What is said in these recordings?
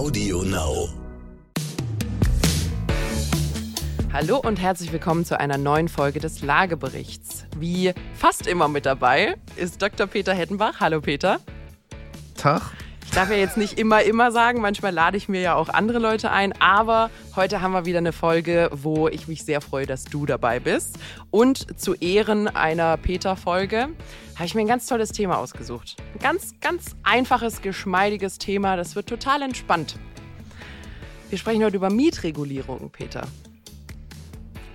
Audio Now. Hallo und herzlich willkommen zu einer neuen Folge des Lageberichts. Wie fast immer mit dabei ist Dr. Peter Hettenbach. Hallo Peter. Tag. Ich darf ja jetzt nicht immer, immer sagen, manchmal lade ich mir ja auch andere Leute ein, aber heute haben wir wieder eine Folge, wo ich mich sehr freue, dass du dabei bist. Und zu Ehren einer Peter-Folge habe ich mir ein ganz tolles Thema ausgesucht. Ein ganz, ganz einfaches, geschmeidiges Thema, das wird total entspannt. Wir sprechen heute über Mietregulierung, Peter.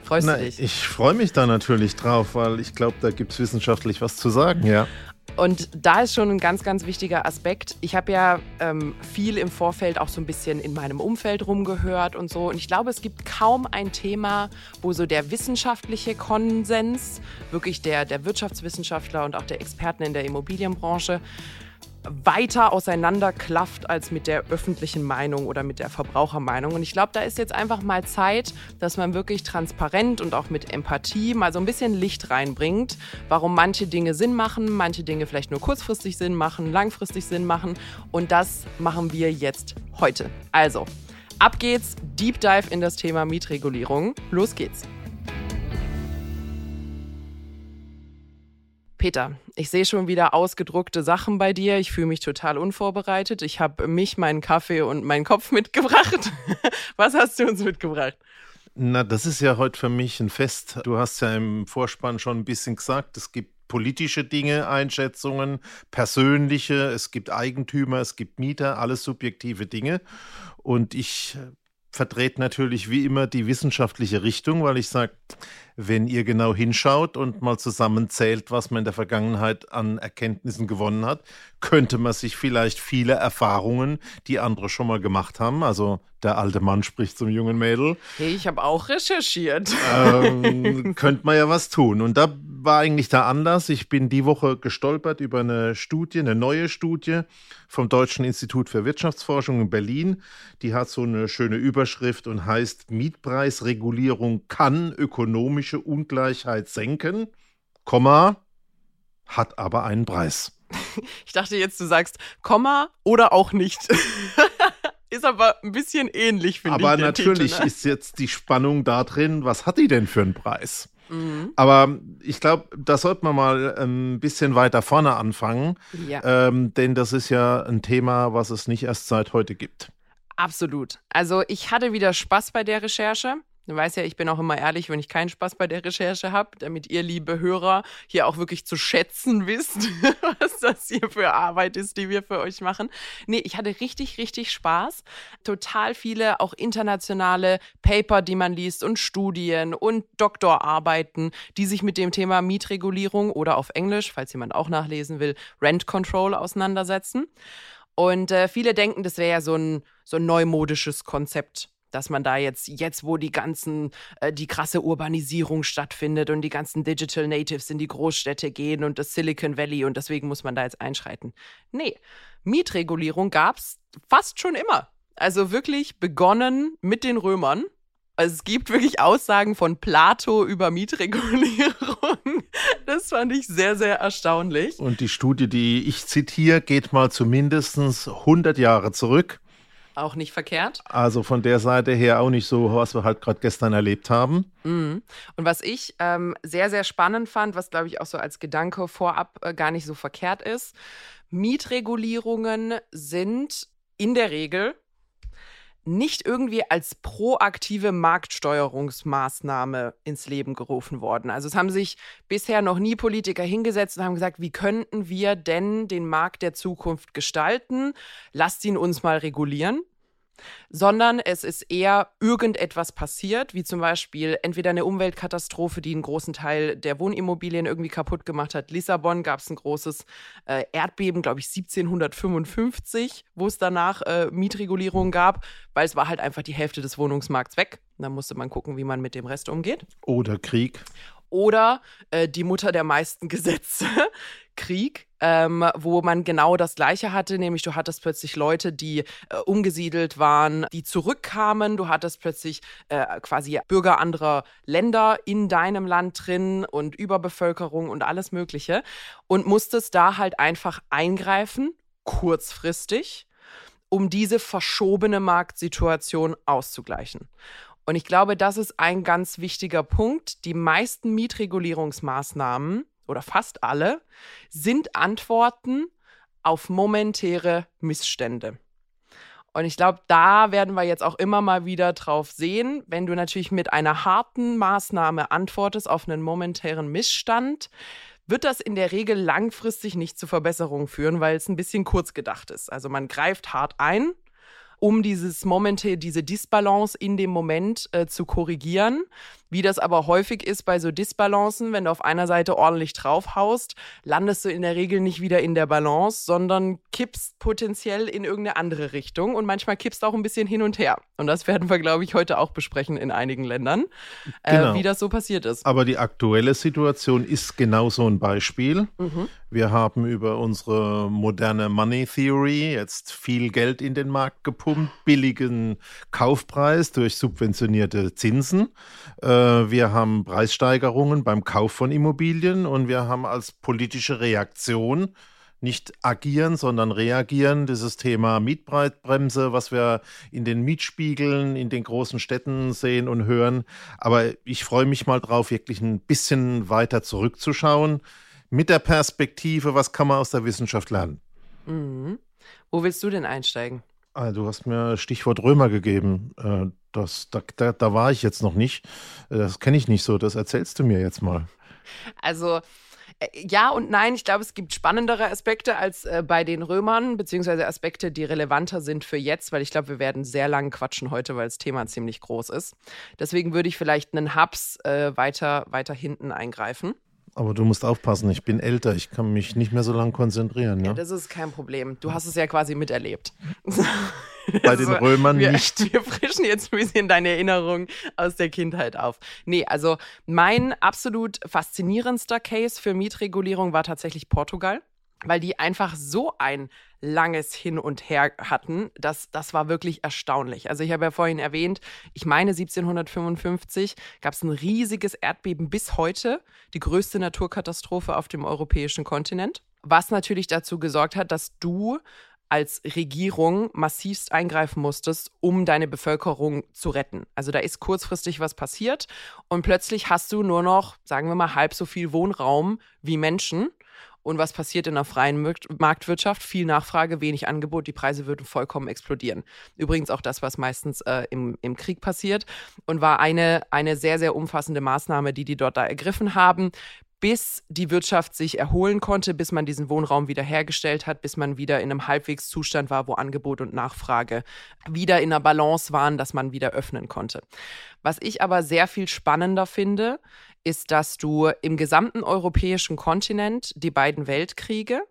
Freust Na, du dich? Ich freue mich da natürlich drauf, weil ich glaube, da gibt es wissenschaftlich was zu sagen, ja. Und da ist schon ein ganz, ganz wichtiger Aspekt. Ich habe ja ähm, viel im Vorfeld auch so ein bisschen in meinem Umfeld rumgehört und so. Und ich glaube, es gibt kaum ein Thema, wo so der wissenschaftliche Konsens, wirklich der, der Wirtschaftswissenschaftler und auch der Experten in der Immobilienbranche, weiter auseinanderklafft als mit der öffentlichen Meinung oder mit der Verbrauchermeinung. Und ich glaube, da ist jetzt einfach mal Zeit, dass man wirklich transparent und auch mit Empathie mal so ein bisschen Licht reinbringt, warum manche Dinge Sinn machen, manche Dinge vielleicht nur kurzfristig Sinn machen, langfristig Sinn machen. Und das machen wir jetzt heute. Also, ab geht's, Deep Dive in das Thema Mietregulierung. Los geht's. Peter, ich sehe schon wieder ausgedruckte Sachen bei dir. Ich fühle mich total unvorbereitet. Ich habe mich, meinen Kaffee und meinen Kopf mitgebracht. Was hast du uns mitgebracht? Na, das ist ja heute für mich ein Fest. Du hast ja im Vorspann schon ein bisschen gesagt, es gibt politische Dinge, Einschätzungen, persönliche, es gibt Eigentümer, es gibt Mieter, alles subjektive Dinge. Und ich vertrete natürlich wie immer die wissenschaftliche Richtung, weil ich sage, wenn ihr genau hinschaut und mal zusammenzählt, was man in der Vergangenheit an Erkenntnissen gewonnen hat, könnte man sich vielleicht viele Erfahrungen, die andere schon mal gemacht haben, also der alte Mann spricht zum jungen Mädel. Hey, ich habe auch recherchiert. Ähm, könnte man ja was tun. Und da war eigentlich der Anlass. Ich bin die Woche gestolpert über eine Studie, eine neue Studie vom Deutschen Institut für Wirtschaftsforschung in Berlin. Die hat so eine schöne Überschrift und heißt Mietpreisregulierung kann ökonomische Ungleichheit senken, Komma, hat aber einen Preis. Ich dachte jetzt, du sagst Komma oder auch nicht. ist aber ein bisschen ähnlich, finde ich. Aber natürlich Titel, ne? ist jetzt die Spannung da drin, was hat die denn für einen Preis? Mhm. Aber ich glaube, da sollte man mal ein bisschen weiter vorne anfangen, ja. ähm, denn das ist ja ein Thema, was es nicht erst seit heute gibt. Absolut. Also ich hatte wieder Spaß bei der Recherche. Du weißt ja, ich bin auch immer ehrlich, wenn ich keinen Spaß bei der Recherche habe, damit ihr, liebe Hörer, hier auch wirklich zu schätzen wisst, was das hier für Arbeit ist, die wir für euch machen. Nee, ich hatte richtig, richtig Spaß. Total viele auch internationale Paper, die man liest und Studien und Doktorarbeiten, die sich mit dem Thema Mietregulierung oder auf Englisch, falls jemand auch nachlesen will, Rent Control auseinandersetzen. Und äh, viele denken, das wäre ja so ein, so ein neumodisches Konzept dass man da jetzt, jetzt wo die ganzen, äh, die krasse Urbanisierung stattfindet und die ganzen Digital Natives in die Großstädte gehen und das Silicon Valley und deswegen muss man da jetzt einschreiten. Nee, Mietregulierung gab es fast schon immer. Also wirklich begonnen mit den Römern. Also es gibt wirklich Aussagen von Plato über Mietregulierung. Das fand ich sehr, sehr erstaunlich. Und die Studie, die ich zitiere, geht mal zumindest 100 Jahre zurück. Auch nicht verkehrt. Also von der Seite her auch nicht so, was wir halt gerade gestern erlebt haben. Mhm. Und was ich ähm, sehr, sehr spannend fand, was glaube ich auch so als Gedanke vorab äh, gar nicht so verkehrt ist, Mietregulierungen sind in der Regel nicht irgendwie als proaktive Marktsteuerungsmaßnahme ins Leben gerufen worden. Also es haben sich bisher noch nie Politiker hingesetzt und haben gesagt, wie könnten wir denn den Markt der Zukunft gestalten? Lasst ihn uns mal regulieren sondern es ist eher irgendetwas passiert, wie zum Beispiel entweder eine Umweltkatastrophe, die einen großen Teil der Wohnimmobilien irgendwie kaputt gemacht hat. Lissabon gab es ein großes äh, Erdbeben, glaube ich 1755, wo es danach äh, Mietregulierungen gab, weil es war halt einfach die Hälfte des Wohnungsmarkts weg. Da musste man gucken, wie man mit dem Rest umgeht. Oder Krieg. Oder äh, die Mutter der meisten Gesetze, Krieg, ähm, wo man genau das Gleiche hatte, nämlich du hattest plötzlich Leute, die äh, umgesiedelt waren, die zurückkamen, du hattest plötzlich äh, quasi Bürger anderer Länder in deinem Land drin und Überbevölkerung und alles Mögliche und musstest da halt einfach eingreifen, kurzfristig um diese verschobene Marktsituation auszugleichen. Und ich glaube, das ist ein ganz wichtiger Punkt. Die meisten Mietregulierungsmaßnahmen oder fast alle sind Antworten auf momentäre Missstände. Und ich glaube, da werden wir jetzt auch immer mal wieder drauf sehen, wenn du natürlich mit einer harten Maßnahme antwortest auf einen momentären Missstand, wird das in der Regel langfristig nicht zu Verbesserungen führen, weil es ein bisschen kurz gedacht ist. Also man greift hart ein, um dieses Momente, diese Disbalance in dem Moment äh, zu korrigieren. Wie das aber häufig ist bei so Disbalancen, wenn du auf einer Seite ordentlich draufhaust, landest du in der Regel nicht wieder in der Balance, sondern kippst potenziell in irgendeine andere Richtung und manchmal kippst auch ein bisschen hin und her. Und das werden wir, glaube ich, heute auch besprechen in einigen Ländern, äh, genau. wie das so passiert ist. Aber die aktuelle Situation ist genau so ein Beispiel. Mhm. Wir haben über unsere moderne Money Theory jetzt viel Geld in den Markt gepumpt, billigen Kaufpreis durch subventionierte Zinsen. Äh, äh, wir haben Preissteigerungen beim Kauf von Immobilien und wir haben als politische Reaktion nicht agieren, sondern reagieren. Dieses Thema Mietpreisbremse, was wir in den Mietspiegeln in den großen Städten sehen und hören. Aber ich freue mich mal drauf, wirklich ein bisschen weiter zurückzuschauen mit der Perspektive, was kann man aus der Wissenschaft lernen. Mhm. Wo willst du denn einsteigen? Ah, du hast mir Stichwort Römer gegeben. Das, da, da, da war ich jetzt noch nicht. Das kenne ich nicht so. Das erzählst du mir jetzt mal. Also äh, ja und nein, ich glaube, es gibt spannendere Aspekte als äh, bei den Römern, beziehungsweise Aspekte, die relevanter sind für jetzt, weil ich glaube, wir werden sehr lang quatschen heute, weil das Thema ziemlich groß ist. Deswegen würde ich vielleicht einen Hubs äh, weiter, weiter hinten eingreifen. Aber du musst aufpassen, ich bin älter, ich kann mich nicht mehr so lange konzentrieren. Ne? Ja, das ist kein Problem. Du hast es ja quasi miterlebt. Bei den Römern wir, nicht. Wir frischen jetzt ein bisschen deine Erinnerungen aus der Kindheit auf. Nee, also mein absolut faszinierendster Case für Mietregulierung war tatsächlich Portugal weil die einfach so ein langes Hin und Her hatten. Das, das war wirklich erstaunlich. Also ich habe ja vorhin erwähnt, ich meine 1755 gab es ein riesiges Erdbeben bis heute, die größte Naturkatastrophe auf dem europäischen Kontinent, was natürlich dazu gesorgt hat, dass du als Regierung massivst eingreifen musstest, um deine Bevölkerung zu retten. Also da ist kurzfristig was passiert und plötzlich hast du nur noch, sagen wir mal, halb so viel Wohnraum wie Menschen und was passiert in einer freien Marktwirtschaft? Viel Nachfrage, wenig Angebot, die Preise würden vollkommen explodieren. Übrigens auch das, was meistens äh, im, im Krieg passiert und war eine, eine sehr, sehr umfassende Maßnahme, die die dort da ergriffen haben bis die Wirtschaft sich erholen konnte, bis man diesen Wohnraum wiederhergestellt hat, bis man wieder in einem Halbwegszustand war, wo Angebot und Nachfrage wieder in einer Balance waren, dass man wieder öffnen konnte. Was ich aber sehr viel spannender finde, ist, dass du im gesamten europäischen Kontinent die beiden Weltkriege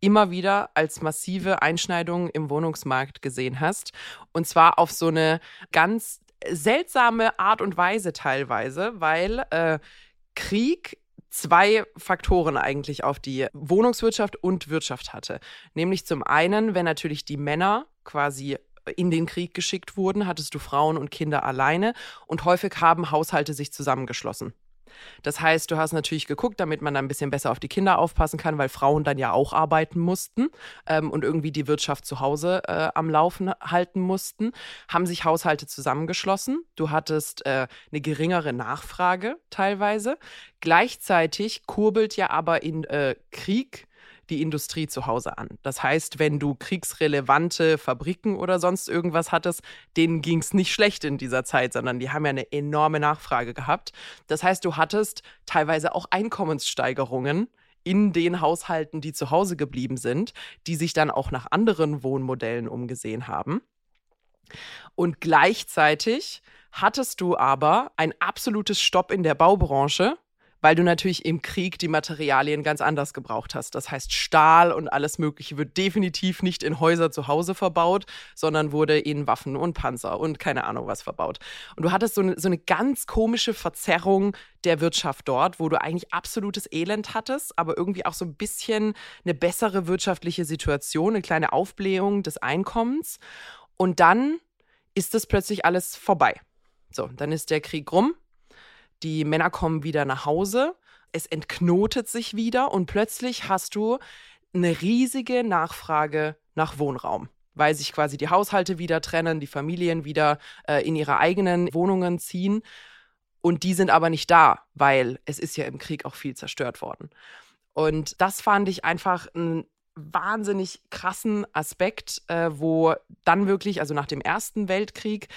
immer wieder als massive Einschneidungen im Wohnungsmarkt gesehen hast. Und zwar auf so eine ganz seltsame Art und Weise teilweise, weil äh, Krieg zwei Faktoren eigentlich auf die Wohnungswirtschaft und Wirtschaft hatte. Nämlich zum einen, wenn natürlich die Männer quasi in den Krieg geschickt wurden, hattest du Frauen und Kinder alleine und häufig haben Haushalte sich zusammengeschlossen. Das heißt, du hast natürlich geguckt, damit man dann ein bisschen besser auf die Kinder aufpassen kann, weil Frauen dann ja auch arbeiten mussten ähm, und irgendwie die Wirtschaft zu Hause äh, am Laufen halten mussten, haben sich Haushalte zusammengeschlossen. Du hattest äh, eine geringere Nachfrage teilweise. Gleichzeitig kurbelt ja aber in äh, Krieg die Industrie zu Hause an. Das heißt, wenn du kriegsrelevante Fabriken oder sonst irgendwas hattest, denen ging es nicht schlecht in dieser Zeit, sondern die haben ja eine enorme Nachfrage gehabt. Das heißt, du hattest teilweise auch Einkommenssteigerungen in den Haushalten, die zu Hause geblieben sind, die sich dann auch nach anderen Wohnmodellen umgesehen haben. Und gleichzeitig hattest du aber ein absolutes Stopp in der Baubranche, weil du natürlich im Krieg die Materialien ganz anders gebraucht hast. Das heißt, Stahl und alles Mögliche wird definitiv nicht in Häuser zu Hause verbaut, sondern wurde in Waffen und Panzer und keine Ahnung was verbaut. Und du hattest so eine, so eine ganz komische Verzerrung der Wirtschaft dort, wo du eigentlich absolutes Elend hattest, aber irgendwie auch so ein bisschen eine bessere wirtschaftliche Situation, eine kleine Aufblähung des Einkommens. Und dann ist das plötzlich alles vorbei. So, dann ist der Krieg rum die Männer kommen wieder nach Hause, es entknotet sich wieder und plötzlich hast du eine riesige Nachfrage nach Wohnraum. weil sich quasi die Haushalte wieder trennen, die Familien wieder äh, in ihre eigenen Wohnungen ziehen. Und die sind aber nicht da, weil es ist ja im Krieg auch viel zerstört worden. Und das fand ich einfach einen wahnsinnig krassen Aspekt, äh, wo dann wirklich, also nach dem Ersten Weltkrieg,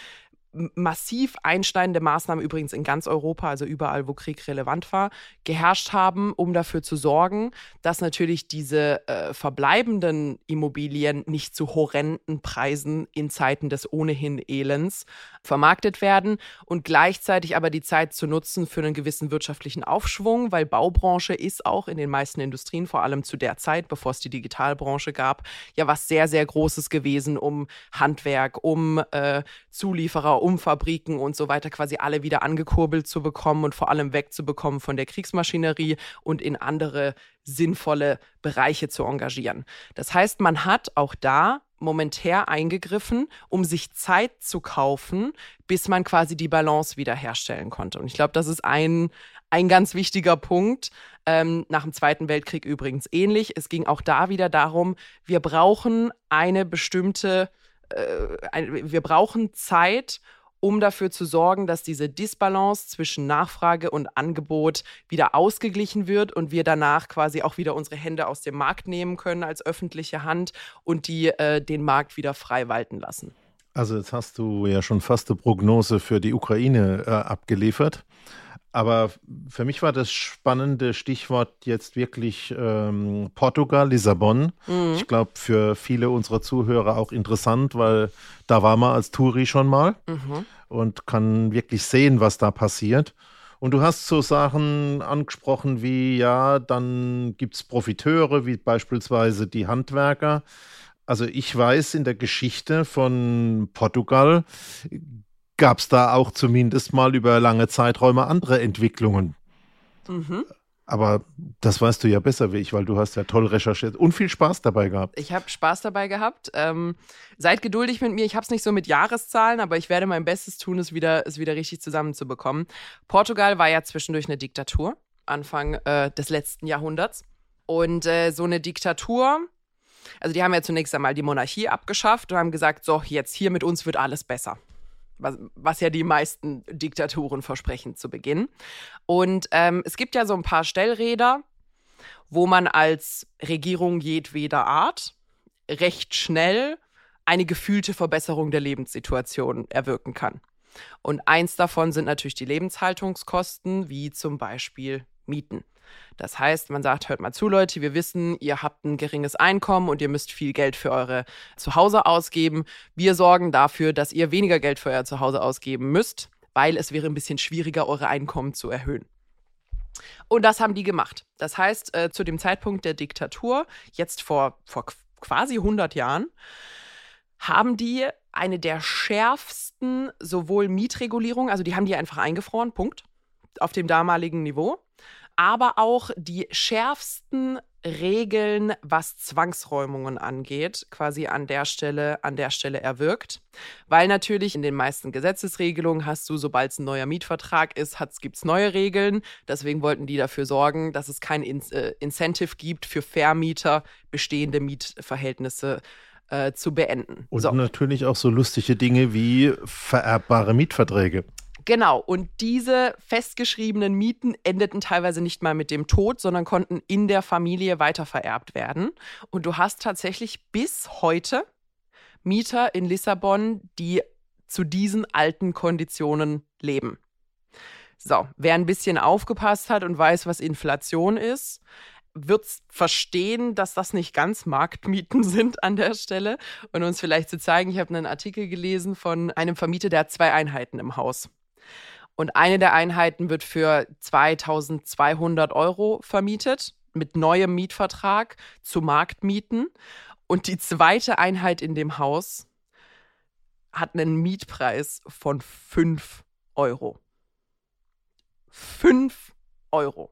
massiv einschneidende Maßnahmen übrigens in ganz Europa, also überall, wo Krieg relevant war, geherrscht haben, um dafür zu sorgen, dass natürlich diese äh, verbleibenden Immobilien nicht zu horrenden Preisen in Zeiten des ohnehin Elends vermarktet werden und gleichzeitig aber die Zeit zu nutzen für einen gewissen wirtschaftlichen Aufschwung, weil Baubranche ist auch in den meisten Industrien, vor allem zu der Zeit, bevor es die Digitalbranche gab, ja was sehr, sehr Großes gewesen, um Handwerk, um äh, Zulieferer, um Fabriken und so weiter quasi alle wieder angekurbelt zu bekommen und vor allem wegzubekommen von der Kriegsmaschinerie und in andere sinnvolle Bereiche zu engagieren. Das heißt, man hat auch da momentär eingegriffen, um sich Zeit zu kaufen, bis man quasi die Balance wiederherstellen konnte. Und ich glaube, das ist ein, ein ganz wichtiger Punkt. Ähm, nach dem Zweiten Weltkrieg übrigens ähnlich. Es ging auch da wieder darum, wir brauchen eine bestimmte, wir brauchen Zeit, um dafür zu sorgen, dass diese Disbalance zwischen Nachfrage und Angebot wieder ausgeglichen wird und wir danach quasi auch wieder unsere Hände aus dem Markt nehmen können als öffentliche Hand und die äh, den Markt wieder frei walten lassen. Also jetzt hast du ja schon fast eine Prognose für die Ukraine äh, abgeliefert. Aber für mich war das spannende Stichwort jetzt wirklich ähm, Portugal, Lissabon. Mhm. Ich glaube, für viele unserer Zuhörer auch interessant, weil da war man als Touri schon mal mhm. und kann wirklich sehen, was da passiert. Und du hast so Sachen angesprochen wie, ja, dann gibt es Profiteure, wie beispielsweise die Handwerker. Also ich weiß in der Geschichte von Portugal gab es da auch zumindest mal über lange Zeiträume andere Entwicklungen. Mhm. Aber das weißt du ja besser wie ich, weil du hast ja toll recherchiert und viel Spaß dabei gehabt. Ich habe Spaß dabei gehabt. Ähm, seid geduldig mit mir. Ich habe es nicht so mit Jahreszahlen, aber ich werde mein Bestes tun, es wieder, es wieder richtig zusammenzubekommen. Portugal war ja zwischendurch eine Diktatur, Anfang äh, des letzten Jahrhunderts. Und äh, so eine Diktatur, also die haben ja zunächst einmal die Monarchie abgeschafft und haben gesagt, so, jetzt hier mit uns wird alles besser was, was ja die meisten Diktaturen versprechen zu Beginn. Und ähm, es gibt ja so ein paar Stellräder, wo man als Regierung jedweder Art recht schnell eine gefühlte Verbesserung der Lebenssituation erwirken kann. Und eins davon sind natürlich die Lebenshaltungskosten, wie zum Beispiel Mieten. Das heißt, man sagt, hört mal zu, Leute, wir wissen, ihr habt ein geringes Einkommen und ihr müsst viel Geld für eure Zuhause ausgeben. Wir sorgen dafür, dass ihr weniger Geld für euer Zuhause ausgeben müsst, weil es wäre ein bisschen schwieriger, eure Einkommen zu erhöhen. Und das haben die gemacht. Das heißt, äh, zu dem Zeitpunkt der Diktatur, jetzt vor, vor quasi 100 Jahren, haben die eine der schärfsten sowohl Mietregulierungen, also die haben die einfach eingefroren, Punkt, auf dem damaligen Niveau, aber auch die schärfsten Regeln, was Zwangsräumungen angeht, quasi an der Stelle, an der Stelle erwirkt. Weil natürlich in den meisten Gesetzesregelungen hast du, sobald es ein neuer Mietvertrag ist, gibt es neue Regeln. Deswegen wollten die dafür sorgen, dass es kein In äh, Incentive gibt für Vermieter, bestehende Mietverhältnisse äh, zu beenden. Und so. natürlich auch so lustige Dinge wie vererbbare Mietverträge. Genau, und diese festgeschriebenen Mieten endeten teilweise nicht mal mit dem Tod, sondern konnten in der Familie weitervererbt werden. Und du hast tatsächlich bis heute Mieter in Lissabon, die zu diesen alten Konditionen leben. So, wer ein bisschen aufgepasst hat und weiß, was Inflation ist, wird verstehen, dass das nicht ganz Marktmieten sind an der Stelle. Und uns vielleicht zu zeigen, ich habe einen Artikel gelesen von einem Vermieter, der hat zwei Einheiten im Haus. Und eine der Einheiten wird für 2200 Euro vermietet mit neuem Mietvertrag zu Marktmieten. Und die zweite Einheit in dem Haus hat einen Mietpreis von 5 Euro. 5 Euro.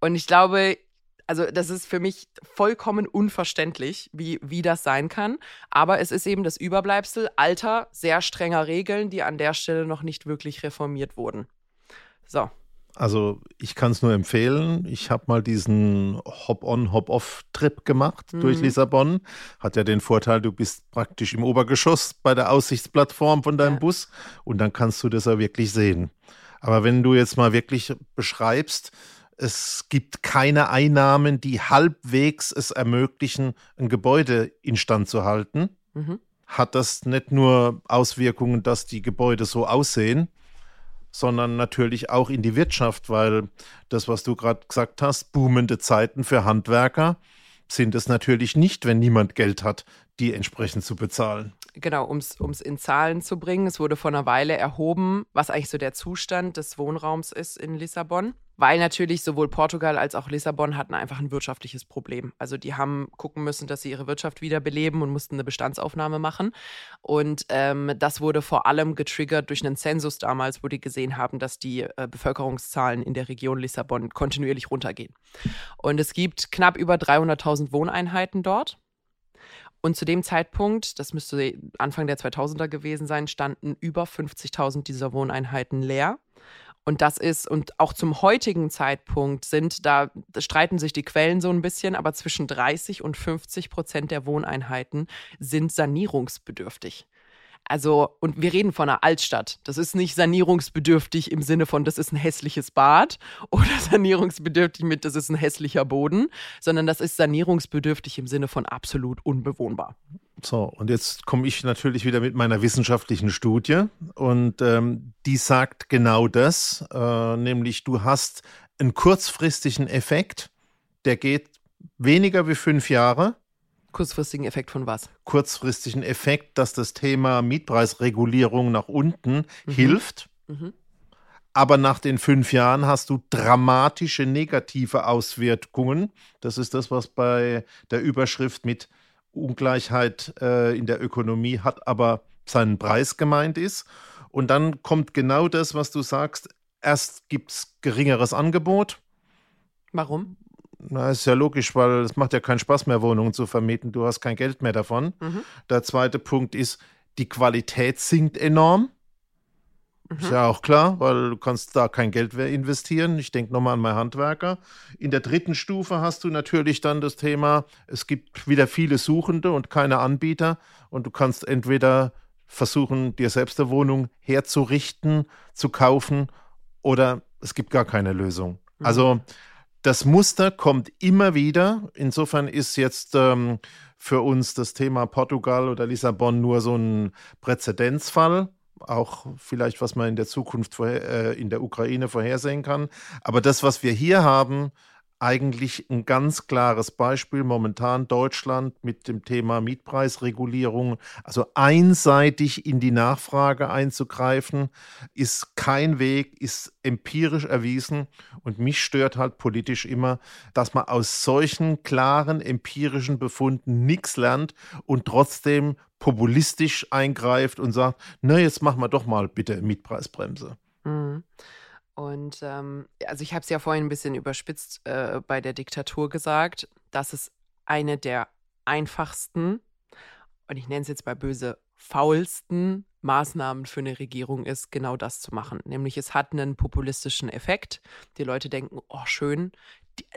Und ich glaube, also das ist für mich vollkommen unverständlich, wie, wie das sein kann. Aber es ist eben das Überbleibsel alter, sehr strenger Regeln, die an der Stelle noch nicht wirklich reformiert wurden. So. Also ich kann es nur empfehlen. Ich habe mal diesen Hop-on, Hop-off-Trip gemacht mhm. durch Lissabon. Hat ja den Vorteil, du bist praktisch im Obergeschoss bei der Aussichtsplattform von deinem ja. Bus und dann kannst du das ja wirklich sehen. Aber wenn du jetzt mal wirklich beschreibst, es gibt keine Einnahmen, die halbwegs es ermöglichen, ein Gebäude instand zu halten, mhm. hat das nicht nur Auswirkungen, dass die Gebäude so aussehen, sondern natürlich auch in die Wirtschaft, weil das, was du gerade gesagt hast, boomende Zeiten für Handwerker sind es natürlich nicht, wenn niemand Geld hat, die entsprechend zu bezahlen genau, um es in Zahlen zu bringen, es wurde vor einer Weile erhoben, was eigentlich so der Zustand des Wohnraums ist in Lissabon. Weil natürlich sowohl Portugal als auch Lissabon hatten einfach ein wirtschaftliches Problem. Also die haben gucken müssen, dass sie ihre Wirtschaft wiederbeleben und mussten eine Bestandsaufnahme machen. Und ähm, das wurde vor allem getriggert durch einen Zensus damals, wo die gesehen haben, dass die äh, Bevölkerungszahlen in der Region Lissabon kontinuierlich runtergehen. Und es gibt knapp über 300.000 Wohneinheiten dort. Und zu dem Zeitpunkt, das müsste Anfang der 2000er gewesen sein, standen über 50.000 dieser Wohneinheiten leer. Und das ist, und auch zum heutigen Zeitpunkt sind, da streiten sich die Quellen so ein bisschen, aber zwischen 30 und 50 Prozent der Wohneinheiten sind sanierungsbedürftig. Also, und wir reden von einer Altstadt. Das ist nicht sanierungsbedürftig im Sinne von, das ist ein hässliches Bad oder sanierungsbedürftig mit, das ist ein hässlicher Boden, sondern das ist sanierungsbedürftig im Sinne von absolut unbewohnbar. So, und jetzt komme ich natürlich wieder mit meiner wissenschaftlichen Studie und ähm, die sagt genau das, äh, nämlich du hast einen kurzfristigen Effekt, der geht weniger wie fünf Jahre Kurzfristigen Effekt von was? Kurzfristigen Effekt, dass das Thema Mietpreisregulierung nach unten mhm. hilft. Mhm. Aber nach den fünf Jahren hast du dramatische negative Auswirkungen. Das ist das, was bei der Überschrift mit Ungleichheit äh, in der Ökonomie hat, aber seinen Preis gemeint ist. Und dann kommt genau das, was du sagst. Erst gibt es geringeres Angebot. Warum? Na, ist ja logisch, weil es macht ja keinen Spaß mehr, Wohnungen zu vermieten. Du hast kein Geld mehr davon. Mhm. Der zweite Punkt ist, die Qualität sinkt enorm. Mhm. Ist ja auch klar, weil du kannst da kein Geld mehr investieren. Ich denke nochmal an meine Handwerker. In der dritten Stufe hast du natürlich dann das Thema, es gibt wieder viele Suchende und keine Anbieter. Und du kannst entweder versuchen, dir selbst eine Wohnung herzurichten, zu kaufen, oder es gibt gar keine Lösung. Mhm. Also das Muster kommt immer wieder. Insofern ist jetzt ähm, für uns das Thema Portugal oder Lissabon nur so ein Präzedenzfall. Auch vielleicht, was man in der Zukunft vorher, äh, in der Ukraine vorhersehen kann. Aber das, was wir hier haben, eigentlich ein ganz klares Beispiel momentan Deutschland mit dem Thema Mietpreisregulierung. Also einseitig in die Nachfrage einzugreifen, ist kein Weg, ist empirisch erwiesen. Und mich stört halt politisch immer, dass man aus solchen klaren empirischen Befunden nichts lernt und trotzdem populistisch eingreift und sagt, na, jetzt machen wir doch mal bitte Mietpreisbremse. Mhm. Und ähm, also ich habe es ja vorhin ein bisschen überspitzt äh, bei der Diktatur gesagt, dass es eine der einfachsten und ich nenne es jetzt mal böse faulsten Maßnahmen für eine Regierung ist, genau das zu machen. Nämlich es hat einen populistischen Effekt. Die Leute denken, oh schön,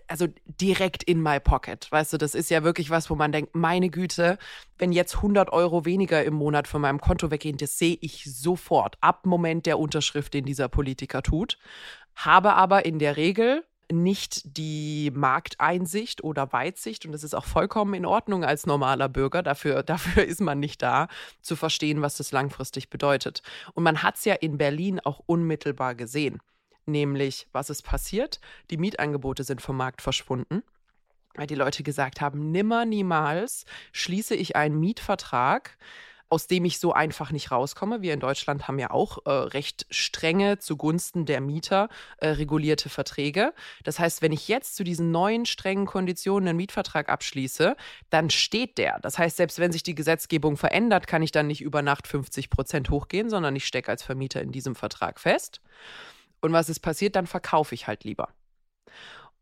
also direkt in my pocket. Weißt du, das ist ja wirklich was, wo man denkt, meine Güte, wenn jetzt 100 Euro weniger im Monat von meinem Konto weggehen, das sehe ich sofort ab Moment der Unterschrift, den dieser Politiker tut. Habe aber in der Regel nicht die Markteinsicht oder Weitsicht, und das ist auch vollkommen in Ordnung als normaler Bürger, dafür, dafür ist man nicht da, zu verstehen, was das langfristig bedeutet. Und man hat es ja in Berlin auch unmittelbar gesehen. Nämlich, was ist passiert? Die Mietangebote sind vom Markt verschwunden, weil die Leute gesagt haben, nimmer, niemals schließe ich einen Mietvertrag, aus dem ich so einfach nicht rauskomme. Wir in Deutschland haben ja auch äh, recht strenge zugunsten der Mieter äh, regulierte Verträge. Das heißt, wenn ich jetzt zu diesen neuen strengen Konditionen einen Mietvertrag abschließe, dann steht der. Das heißt, selbst wenn sich die Gesetzgebung verändert, kann ich dann nicht über Nacht 50 Prozent hochgehen, sondern ich stecke als Vermieter in diesem Vertrag fest. Und was ist passiert? Dann verkaufe ich halt lieber.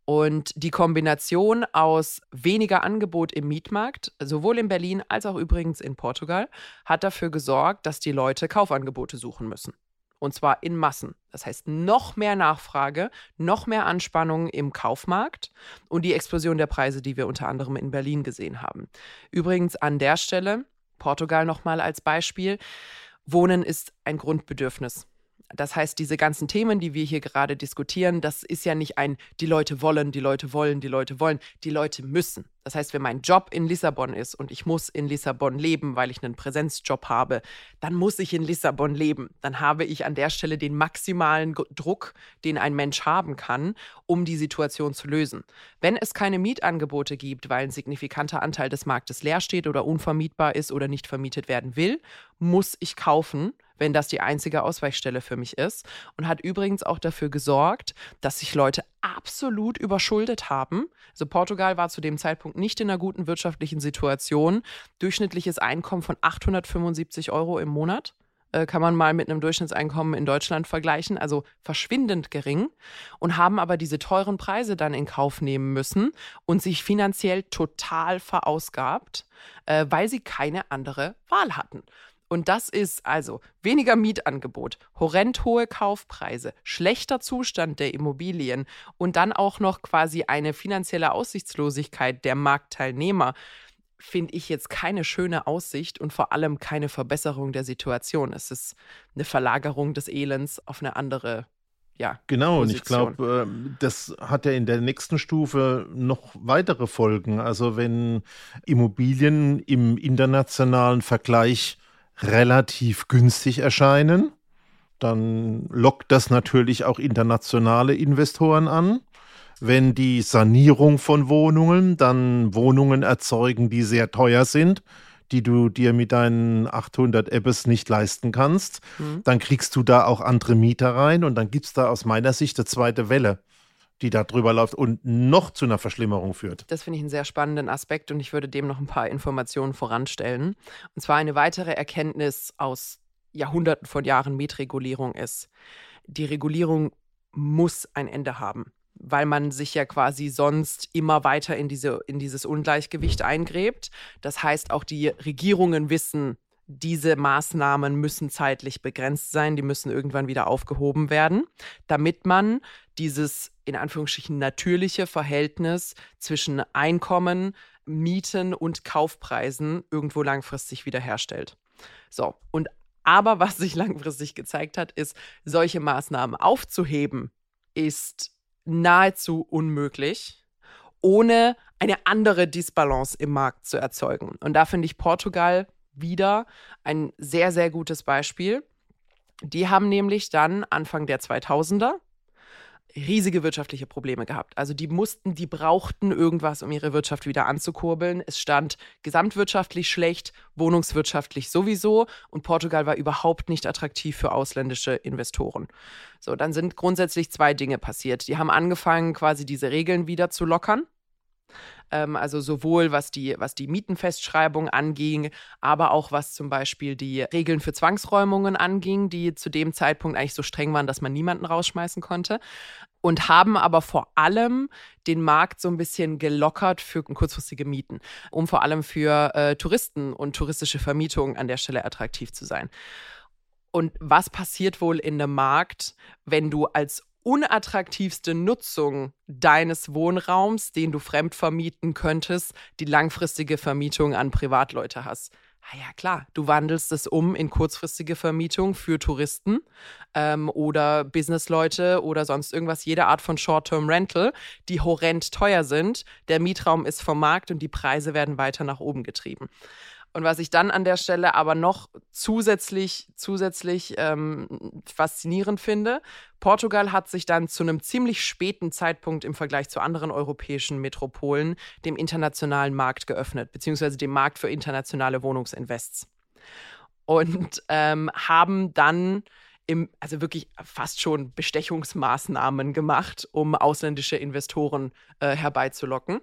Und die Kombination aus weniger Angebot im Mietmarkt, sowohl in Berlin als auch übrigens in Portugal, hat dafür gesorgt, dass die Leute Kaufangebote suchen müssen. Und zwar in Massen. Das heißt, noch mehr Nachfrage, noch mehr Anspannung im Kaufmarkt und die Explosion der Preise, die wir unter anderem in Berlin gesehen haben. Übrigens an der Stelle, Portugal nochmal als Beispiel, Wohnen ist ein Grundbedürfnis. Das heißt, diese ganzen Themen, die wir hier gerade diskutieren, das ist ja nicht ein, die Leute wollen, die Leute wollen, die Leute wollen, die Leute müssen. Das heißt, wenn mein Job in Lissabon ist und ich muss in Lissabon leben, weil ich einen Präsenzjob habe, dann muss ich in Lissabon leben. Dann habe ich an der Stelle den maximalen Druck, den ein Mensch haben kann, um die Situation zu lösen. Wenn es keine Mietangebote gibt, weil ein signifikanter Anteil des Marktes leer steht oder unvermietbar ist oder nicht vermietet werden will, muss ich kaufen wenn das die einzige Ausweichstelle für mich ist. Und hat übrigens auch dafür gesorgt, dass sich Leute absolut überschuldet haben. Also Portugal war zu dem Zeitpunkt nicht in einer guten wirtschaftlichen Situation. Durchschnittliches Einkommen von 875 Euro im Monat äh, kann man mal mit einem Durchschnittseinkommen in Deutschland vergleichen, also verschwindend gering und haben aber diese teuren Preise dann in Kauf nehmen müssen und sich finanziell total verausgabt, äh, weil sie keine andere Wahl hatten. Und das ist also weniger Mietangebot, horrend hohe Kaufpreise, schlechter Zustand der Immobilien und dann auch noch quasi eine finanzielle Aussichtslosigkeit der Marktteilnehmer finde ich jetzt keine schöne Aussicht und vor allem keine Verbesserung der Situation. Es ist eine Verlagerung des Elends auf eine andere ja, genau, Position. und ich glaube, ähm, das hat ja in der nächsten Stufe noch weitere Folgen. Also wenn Immobilien im internationalen Vergleich relativ günstig erscheinen, dann lockt das natürlich auch internationale Investoren an. Wenn die Sanierung von Wohnungen dann Wohnungen erzeugen, die sehr teuer sind, die du dir mit deinen 800 Ebbes nicht leisten kannst, mhm. dann kriegst du da auch andere Mieter rein und dann gibt es da aus meiner Sicht eine zweite Welle die da drüber läuft und noch zu einer Verschlimmerung führt. Das finde ich einen sehr spannenden Aspekt und ich würde dem noch ein paar Informationen voranstellen. Und zwar eine weitere Erkenntnis aus Jahrhunderten von Jahren Mietregulierung ist, die Regulierung muss ein Ende haben, weil man sich ja quasi sonst immer weiter in, diese, in dieses Ungleichgewicht eingräbt. Das heißt, auch die Regierungen wissen, diese Maßnahmen müssen zeitlich begrenzt sein, die müssen irgendwann wieder aufgehoben werden, damit man dieses in Anführungsstrichen natürliche Verhältnis zwischen Einkommen, Mieten und Kaufpreisen irgendwo langfristig wiederherstellt. So, und aber was sich langfristig gezeigt hat, ist, solche Maßnahmen aufzuheben, ist nahezu unmöglich, ohne eine andere Disbalance im Markt zu erzeugen. Und da finde ich Portugal wieder ein sehr, sehr gutes Beispiel. Die haben nämlich dann Anfang der 2000er riesige wirtschaftliche Probleme gehabt. Also die mussten, die brauchten irgendwas, um ihre Wirtschaft wieder anzukurbeln. Es stand gesamtwirtschaftlich schlecht, wohnungswirtschaftlich sowieso und Portugal war überhaupt nicht attraktiv für ausländische Investoren. So, dann sind grundsätzlich zwei Dinge passiert. Die haben angefangen, quasi diese Regeln wieder zu lockern. Ähm, also sowohl was die, was die Mietenfestschreibung anging, aber auch was zum Beispiel die Regeln für Zwangsräumungen anging, die zu dem Zeitpunkt eigentlich so streng waren, dass man niemanden rausschmeißen konnte. Und haben aber vor allem den Markt so ein bisschen gelockert für kurzfristige Mieten, um vor allem für äh, Touristen und touristische Vermietungen an der Stelle attraktiv zu sein. Und was passiert wohl in einem Markt, wenn du als unattraktivste Nutzung deines Wohnraums, den du fremd vermieten könntest, die langfristige Vermietung an Privatleute hast. Ah ja, klar, du wandelst es um in kurzfristige Vermietung für Touristen ähm, oder Businessleute oder sonst irgendwas, jede Art von Short-Term-Rental, die horrend teuer sind. Der Mietraum ist vom Markt und die Preise werden weiter nach oben getrieben. Und was ich dann an der Stelle aber noch zusätzlich, zusätzlich ähm, faszinierend finde, Portugal hat sich dann zu einem ziemlich späten Zeitpunkt im Vergleich zu anderen europäischen Metropolen dem internationalen Markt geöffnet, beziehungsweise dem Markt für internationale Wohnungsinvests. Und ähm, haben dann im, also wirklich fast schon Bestechungsmaßnahmen gemacht, um ausländische Investoren äh, herbeizulocken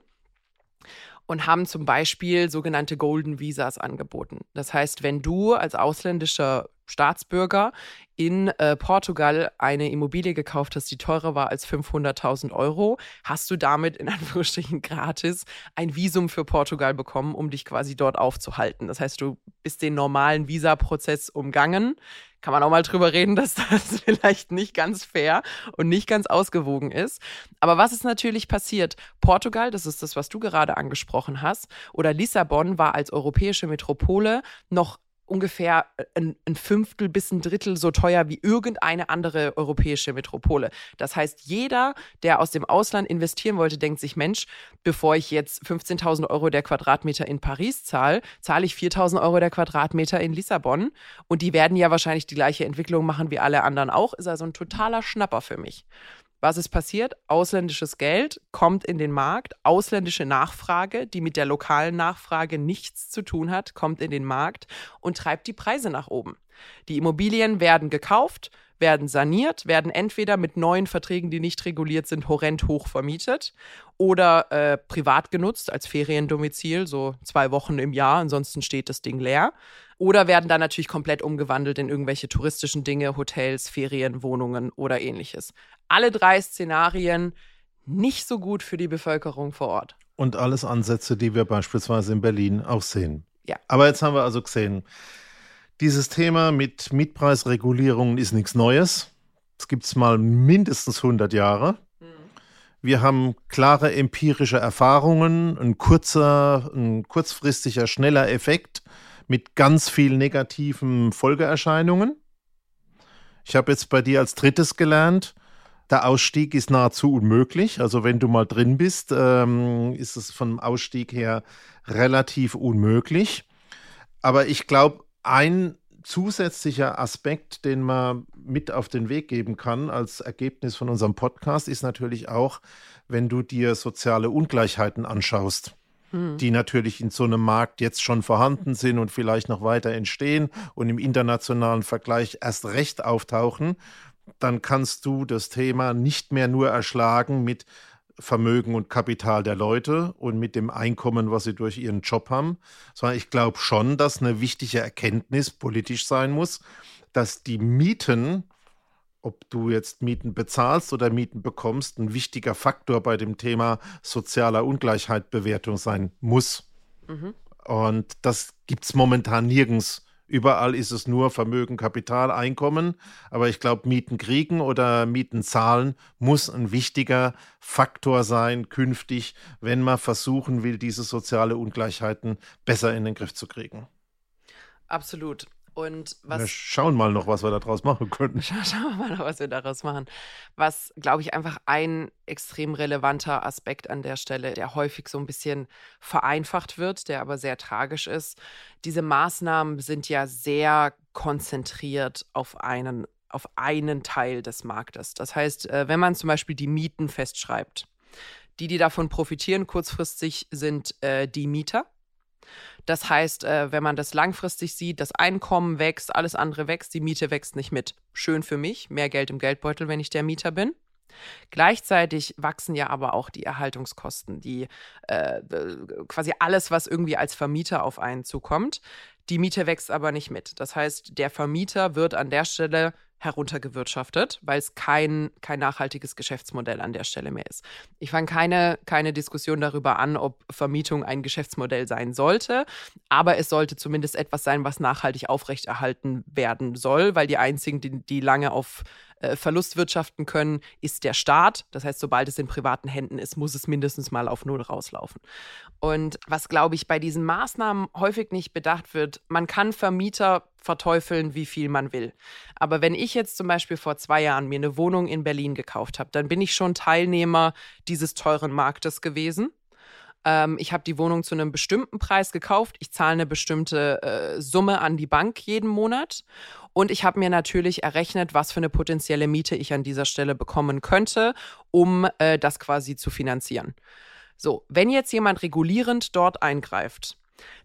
und haben zum Beispiel sogenannte Golden Visas angeboten. Das heißt, wenn du als ausländischer Staatsbürger in äh, Portugal eine Immobilie gekauft hast, die teurer war als 500.000 Euro, hast du damit in Anführungsstrichen gratis ein Visum für Portugal bekommen, um dich quasi dort aufzuhalten. Das heißt, du bist den normalen Visaprozess umgangen. Kann man auch mal drüber reden, dass das vielleicht nicht ganz fair und nicht ganz ausgewogen ist. Aber was ist natürlich passiert? Portugal, das ist das, was du gerade angesprochen hast, oder Lissabon war als europäische Metropole noch ungefähr äh, ein, ein, Fünftel bis ein Drittel so teuer wie irgendeine andere europäische Metropole. Das heißt, jeder, der aus dem Ausland investieren wollte, denkt sich, Mensch, bevor ich jetzt 15.000 Euro der Quadratmeter in Paris zahle, zahle ich 4.000 Euro der Quadratmeter in Lissabon. Und die werden ja wahrscheinlich die gleiche Entwicklung machen wie alle anderen auch. Ist also ein totaler Schnapper für mich. Was ist passiert? Ausländisches Geld kommt in den Markt, ausländische Nachfrage, die mit der lokalen Nachfrage nichts zu tun hat, kommt in den Markt und treibt die Preise nach oben. Die Immobilien werden gekauft, werden saniert, werden entweder mit neuen Verträgen, die nicht reguliert sind, horrend hoch vermietet oder äh, privat genutzt als Feriendomizil, so zwei Wochen im Jahr, ansonsten steht das Ding leer. Oder werden dann natürlich komplett umgewandelt in irgendwelche touristischen Dinge, Hotels, Ferienwohnungen oder ähnliches. Alle drei Szenarien nicht so gut für die Bevölkerung vor Ort. Und alles Ansätze, die wir beispielsweise in Berlin auch sehen. Ja. Aber jetzt haben wir also gesehen, dieses Thema mit Mietpreisregulierungen ist nichts Neues. Es gibt es mal mindestens 100 Jahre. Mhm. Wir haben klare empirische Erfahrungen, ein kurzer, ein kurzfristiger, schneller Effekt mit ganz vielen negativen Folgeerscheinungen. Ich habe jetzt bei dir als drittes gelernt, der Ausstieg ist nahezu unmöglich. Also wenn du mal drin bist, ähm, ist es vom Ausstieg her relativ unmöglich. Aber ich glaube, ein zusätzlicher Aspekt, den man mit auf den Weg geben kann als Ergebnis von unserem Podcast, ist natürlich auch, wenn du dir soziale Ungleichheiten anschaust. Hm. die natürlich in so einem Markt jetzt schon vorhanden sind und vielleicht noch weiter entstehen und im internationalen Vergleich erst recht auftauchen, dann kannst du das Thema nicht mehr nur erschlagen mit Vermögen und Kapital der Leute und mit dem Einkommen, was sie durch ihren Job haben, sondern ich glaube schon, dass eine wichtige Erkenntnis politisch sein muss, dass die Mieten ob du jetzt Mieten bezahlst oder Mieten bekommst, ein wichtiger Faktor bei dem Thema sozialer Ungleichheitbewertung sein muss. Mhm. Und das gibt es momentan nirgends. Überall ist es nur Vermögen, Kapital, Einkommen. Aber ich glaube, Mieten kriegen oder Mieten zahlen muss ein wichtiger Faktor sein künftig, wenn man versuchen will, diese soziale Ungleichheiten besser in den Griff zu kriegen. Absolut. Und was. Wir schauen mal noch, was wir daraus machen können. Schauen wir mal noch, was wir daraus machen. Was, glaube ich, einfach ein extrem relevanter Aspekt an der Stelle, der häufig so ein bisschen vereinfacht wird, der aber sehr tragisch ist. Diese Maßnahmen sind ja sehr konzentriert auf einen, auf einen Teil des Marktes. Das heißt, äh, wenn man zum Beispiel die Mieten festschreibt, die, die davon profitieren kurzfristig, sind äh, die Mieter das heißt, äh, wenn man das langfristig sieht, das Einkommen wächst, alles andere wächst, die Miete wächst nicht mit. Schön für mich, mehr Geld im Geldbeutel, wenn ich der Mieter bin. Gleichzeitig wachsen ja aber auch die Erhaltungskosten, die äh, quasi alles, was irgendwie als Vermieter auf einen zukommt. Die Miete wächst aber nicht mit. Das heißt, der Vermieter wird an der Stelle heruntergewirtschaftet, weil es kein, kein nachhaltiges Geschäftsmodell an der Stelle mehr ist. Ich fange keine, keine Diskussion darüber an, ob Vermietung ein Geschäftsmodell sein sollte, aber es sollte zumindest etwas sein, was nachhaltig aufrechterhalten werden soll, weil die einzigen, die, die lange auf äh, Verlust wirtschaften können, ist der Staat. Das heißt, sobald es in privaten Händen ist, muss es mindestens mal auf Null rauslaufen. Und was, glaube ich, bei diesen Maßnahmen häufig nicht bedacht wird, man kann Vermieter verteufeln, wie viel man will. Aber wenn ich jetzt zum Beispiel vor zwei Jahren mir eine Wohnung in Berlin gekauft habe, dann bin ich schon Teilnehmer dieses teuren Marktes gewesen ähm, ich habe die Wohnung zu einem bestimmten Preis gekauft. Ich zahle eine bestimmte äh, Summe an die Bank jeden Monat. Und ich habe mir natürlich errechnet, was für eine potenzielle Miete ich an dieser Stelle bekommen könnte, um äh, das quasi zu finanzieren. So, wenn jetzt jemand regulierend dort eingreift,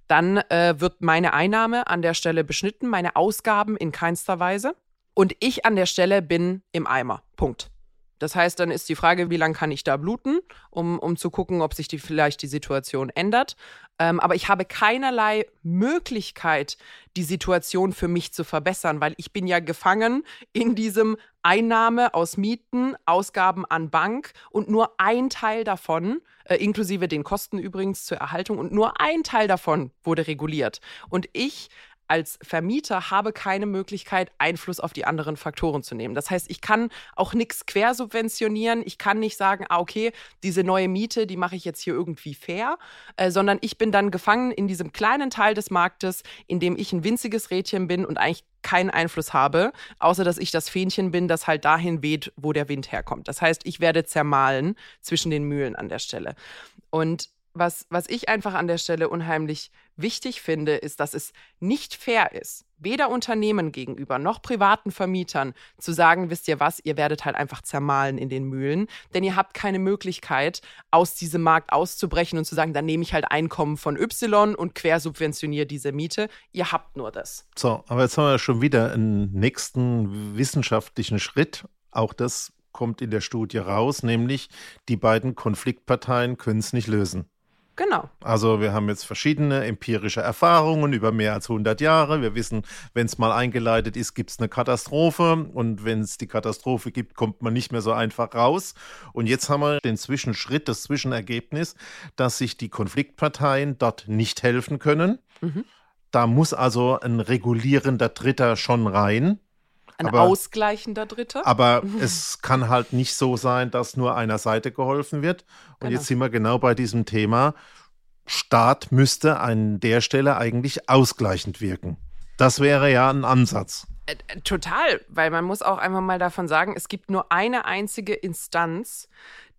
dann äh, wird meine Einnahme an der Stelle beschnitten, meine Ausgaben in keinster Weise. Und ich an der Stelle bin im Eimer. Punkt. Das heißt, dann ist die Frage, wie lange kann ich da bluten, um, um zu gucken, ob sich die, vielleicht die Situation ändert. Ähm, aber ich habe keinerlei Möglichkeit, die Situation für mich zu verbessern, weil ich bin ja gefangen in diesem Einnahme aus Mieten, Ausgaben an Bank und nur ein Teil davon, äh, inklusive den Kosten übrigens zur Erhaltung, und nur ein Teil davon wurde reguliert. Und ich als Vermieter habe keine Möglichkeit, Einfluss auf die anderen Faktoren zu nehmen. Das heißt, ich kann auch nichts quersubventionieren. Ich kann nicht sagen, ah, okay, diese neue Miete, die mache ich jetzt hier irgendwie fair, äh, sondern ich bin dann gefangen in diesem kleinen Teil des Marktes, in dem ich ein winziges Rädchen bin und eigentlich keinen Einfluss habe, außer dass ich das Fähnchen bin, das halt dahin weht, wo der Wind herkommt. Das heißt, ich werde zermahlen zwischen den Mühlen an der Stelle. Und was, was ich einfach an der Stelle unheimlich wichtig finde, ist, dass es nicht fair ist, weder Unternehmen gegenüber noch privaten Vermietern zu sagen, wisst ihr was, ihr werdet halt einfach zermahlen in den Mühlen, denn ihr habt keine Möglichkeit, aus diesem Markt auszubrechen und zu sagen, dann nehme ich halt Einkommen von Y und quersubventioniere diese Miete. Ihr habt nur das. So, aber jetzt haben wir schon wieder einen nächsten wissenschaftlichen Schritt. Auch das kommt in der Studie raus, nämlich die beiden Konfliktparteien können es nicht lösen. Genau. Also wir haben jetzt verschiedene empirische Erfahrungen über mehr als 100 Jahre. Wir wissen, wenn es mal eingeleitet ist, gibt es eine Katastrophe. Und wenn es die Katastrophe gibt, kommt man nicht mehr so einfach raus. Und jetzt haben wir den Zwischenschritt, das Zwischenergebnis, dass sich die Konfliktparteien dort nicht helfen können. Mhm. Da muss also ein regulierender Dritter schon rein. Ein aber, ausgleichender Dritter. Aber es kann halt nicht so sein, dass nur einer Seite geholfen wird. Und genau. jetzt sind wir genau bei diesem Thema. Staat müsste an der Stelle eigentlich ausgleichend wirken. Das wäre ja ein Ansatz. Äh, äh, total, weil man muss auch einfach mal davon sagen, es gibt nur eine einzige Instanz,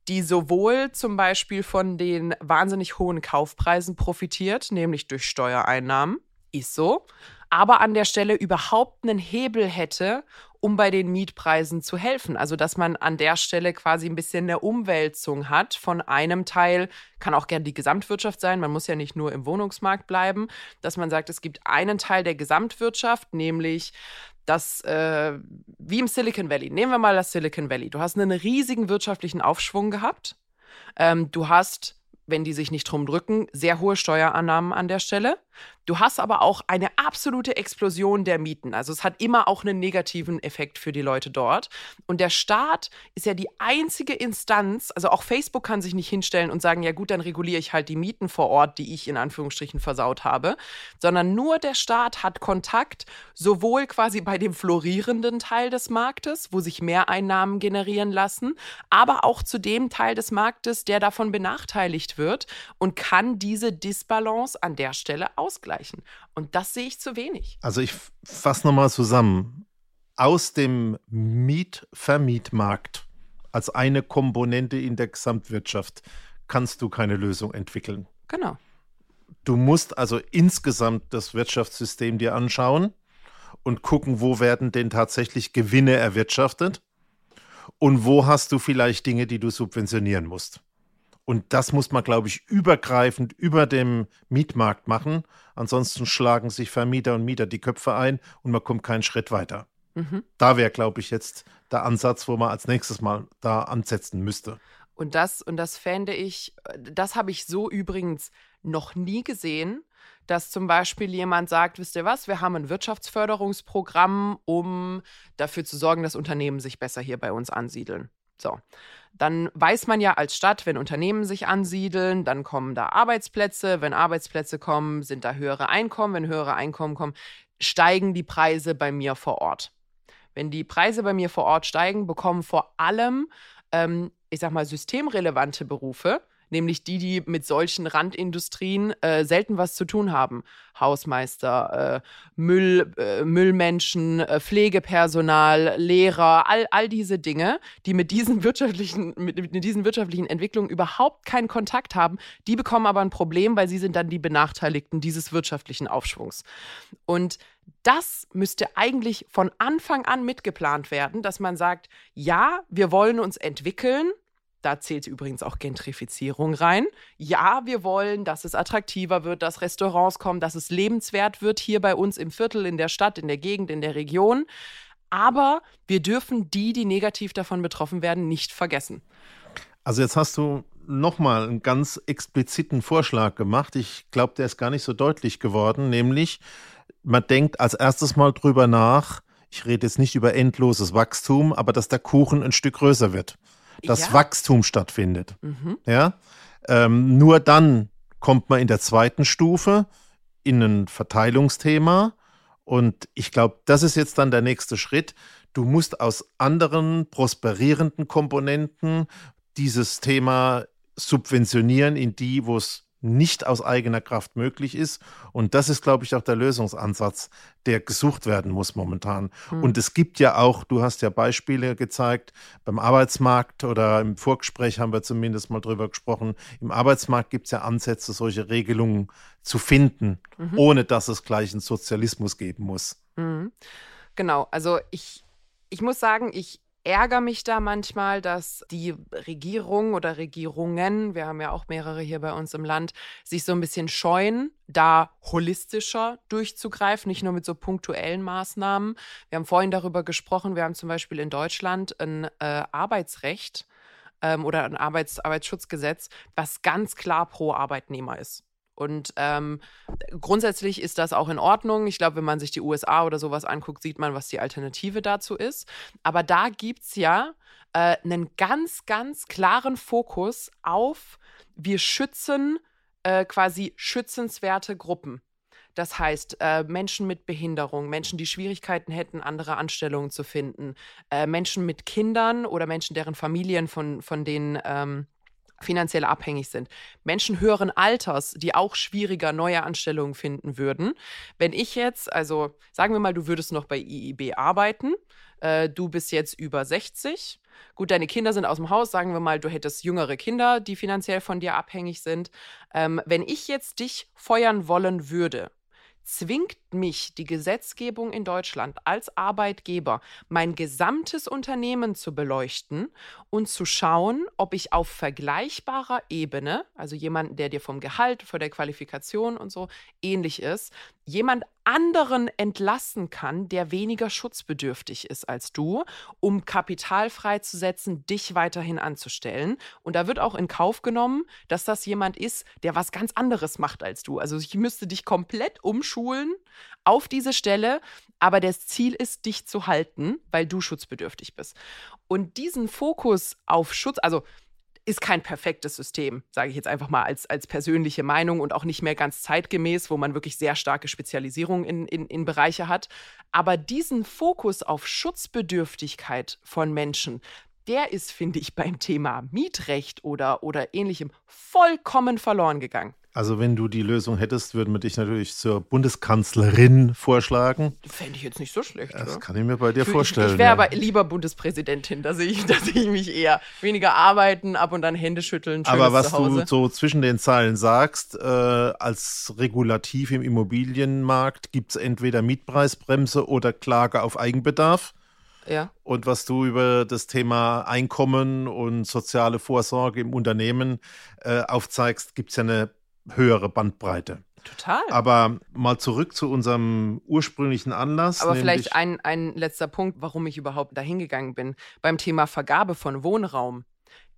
die sowohl zum Beispiel von den wahnsinnig hohen Kaufpreisen profitiert, nämlich durch Steuereinnahmen, ist so, aber an der Stelle überhaupt einen Hebel hätte, um bei den Mietpreisen zu helfen. Also, dass man an der Stelle quasi ein bisschen eine Umwälzung hat von einem Teil, kann auch gern die Gesamtwirtschaft sein, man muss ja nicht nur im Wohnungsmarkt bleiben, dass man sagt, es gibt einen Teil der Gesamtwirtschaft, nämlich das, äh, wie im Silicon Valley. Nehmen wir mal das Silicon Valley. Du hast einen riesigen wirtschaftlichen Aufschwung gehabt. Ähm, du hast wenn die sich nicht drum drücken, sehr hohe Steuerannahmen an der Stelle. Du hast aber auch eine absolute Explosion der Mieten. Also es hat immer auch einen negativen Effekt für die Leute dort. Und der Staat ist ja die einzige Instanz, also auch Facebook kann sich nicht hinstellen und sagen, ja gut, dann reguliere ich halt die Mieten vor Ort, die ich in Anführungsstrichen versaut habe, sondern nur der Staat hat Kontakt sowohl quasi bei dem florierenden Teil des Marktes, wo sich Mehreinnahmen generieren lassen, aber auch zu dem Teil des Marktes, der davon benachteiligt wird und kann diese Disbalance an der Stelle ausgleichen. Und das sehe ich zu wenig. Also ich fasse nochmal zusammen. Aus dem Mietvermietmarkt als eine Komponente in der Gesamtwirtschaft kannst du keine Lösung entwickeln. Genau. Du musst also insgesamt das Wirtschaftssystem dir anschauen und gucken, wo werden denn tatsächlich Gewinne erwirtschaftet und wo hast du vielleicht Dinge, die du subventionieren musst. Und das muss man, glaube ich, übergreifend über dem Mietmarkt machen. Ansonsten schlagen sich Vermieter und Mieter die Köpfe ein und man kommt keinen Schritt weiter. Mhm. Da wäre, glaube ich, jetzt der Ansatz, wo man als nächstes mal da ansetzen müsste. Und das, und das fände ich, das habe ich so übrigens noch nie gesehen, dass zum Beispiel jemand sagt, wisst ihr was, wir haben ein Wirtschaftsförderungsprogramm, um dafür zu sorgen, dass Unternehmen sich besser hier bei uns ansiedeln. So dann weiß man ja als Stadt, wenn Unternehmen sich ansiedeln, dann kommen da Arbeitsplätze. Wenn Arbeitsplätze kommen, sind da höhere Einkommen. Wenn höhere Einkommen kommen, steigen die Preise bei mir vor Ort. Wenn die Preise bei mir vor Ort steigen, bekommen vor allem, ähm, ich sag mal, systemrelevante Berufe nämlich die, die mit solchen Randindustrien äh, selten was zu tun haben. Hausmeister, äh, Müll, äh, Müllmenschen, äh, Pflegepersonal, Lehrer, all, all diese Dinge, die mit diesen wirtschaftlichen, mit, mit diesen wirtschaftlichen Entwicklungen überhaupt keinen Kontakt haben, die bekommen aber ein Problem, weil sie sind dann die Benachteiligten dieses wirtschaftlichen Aufschwungs. Und das müsste eigentlich von Anfang an mitgeplant werden, dass man sagt, ja, wir wollen uns entwickeln, da zählt übrigens auch Gentrifizierung rein. Ja, wir wollen, dass es attraktiver wird, dass Restaurants kommen, dass es lebenswert wird hier bei uns im Viertel, in der Stadt, in der Gegend, in der Region. Aber wir dürfen die, die negativ davon betroffen werden, nicht vergessen. Also jetzt hast du nochmal einen ganz expliziten Vorschlag gemacht. Ich glaube, der ist gar nicht so deutlich geworden, nämlich man denkt als erstes mal drüber nach, ich rede jetzt nicht über endloses Wachstum, aber dass der Kuchen ein Stück größer wird, dass ja. Wachstum stattfindet. Mhm. Ja, ähm, nur dann kommt man in der zweiten Stufe in ein Verteilungsthema. Und ich glaube, das ist jetzt dann der nächste Schritt. Du musst aus anderen prosperierenden Komponenten dieses Thema subventionieren in die, wo es nicht aus eigener Kraft möglich ist. Und das ist, glaube ich, auch der Lösungsansatz, der gesucht werden muss momentan. Mhm. Und es gibt ja auch, du hast ja Beispiele gezeigt, beim Arbeitsmarkt oder im Vorgespräch haben wir zumindest mal drüber gesprochen, im Arbeitsmarkt gibt es ja Ansätze, solche Regelungen zu finden, mhm. ohne dass es gleich einen Sozialismus geben muss. Mhm. Genau, also ich, ich muss sagen, ich ärgere mich da manchmal, dass die Regierung oder Regierungen, wir haben ja auch mehrere hier bei uns im Land, sich so ein bisschen scheuen, da holistischer durchzugreifen, nicht nur mit so punktuellen Maßnahmen. Wir haben vorhin darüber gesprochen, wir haben zum Beispiel in Deutschland ein äh, Arbeitsrecht ähm, oder ein Arbeits Arbeitsschutzgesetz, was ganz klar pro Arbeitnehmer ist. Und ähm, grundsätzlich ist das auch in Ordnung. Ich glaube, wenn man sich die USA oder sowas anguckt, sieht man, was die Alternative dazu ist. Aber da gibt es ja äh, einen ganz, ganz klaren Fokus auf, wir schützen äh, quasi schützenswerte Gruppen. Das heißt, äh, Menschen mit Behinderung, Menschen, die Schwierigkeiten hätten, andere Anstellungen zu finden, äh, Menschen mit Kindern oder Menschen, deren Familien von, von denen ähm, finanziell abhängig sind. Menschen höheren Alters, die auch schwieriger neue Anstellungen finden würden. Wenn ich jetzt, also sagen wir mal, du würdest noch bei IIB arbeiten, äh, du bist jetzt über 60. Gut, deine Kinder sind aus dem Haus, sagen wir mal, du hättest jüngere Kinder, die finanziell von dir abhängig sind. Ähm, wenn ich jetzt dich feuern wollen würde, zwingt mich die Gesetzgebung in Deutschland als Arbeitgeber, mein gesamtes Unternehmen zu beleuchten und zu schauen, ob ich auf vergleichbarer Ebene, also jemanden, der dir vom Gehalt, von der Qualifikation und so ähnlich ist, jemand anderen entlassen kann, der weniger schutzbedürftig ist als du, um Kapital freizusetzen, dich weiterhin anzustellen. Und da wird auch in Kauf genommen, dass das jemand ist, der was ganz anderes macht als du. Also ich müsste dich komplett umschulen auf diese Stelle, aber das Ziel ist, dich zu halten, weil du schutzbedürftig bist. Und diesen Fokus auf Schutz, also ist kein perfektes System, sage ich jetzt einfach mal als, als persönliche Meinung und auch nicht mehr ganz zeitgemäß, wo man wirklich sehr starke Spezialisierung in, in, in Bereiche hat. Aber diesen Fokus auf Schutzbedürftigkeit von Menschen, der ist, finde ich, beim Thema Mietrecht oder, oder ähnlichem vollkommen verloren gegangen. Also wenn du die Lösung hättest, würden wir dich natürlich zur Bundeskanzlerin vorschlagen. Fände ich jetzt nicht so schlecht. Das oder? kann ich mir bei dir vorstellen. Ich, ich wäre ja. aber lieber Bundespräsidentin, dass ich, dass ich mich eher weniger arbeiten, ab und dann Hände schütteln. Aber was du so zwischen den Zeilen sagst, äh, als Regulativ im Immobilienmarkt gibt es entweder Mietpreisbremse oder Klage auf Eigenbedarf. Ja. Und was du über das Thema Einkommen und soziale Vorsorge im Unternehmen äh, aufzeigst, gibt es ja eine höhere Bandbreite. Total. Aber mal zurück zu unserem ursprünglichen Anlass. Aber vielleicht ein, ein letzter Punkt, warum ich überhaupt dahin gegangen bin. Beim Thema Vergabe von Wohnraum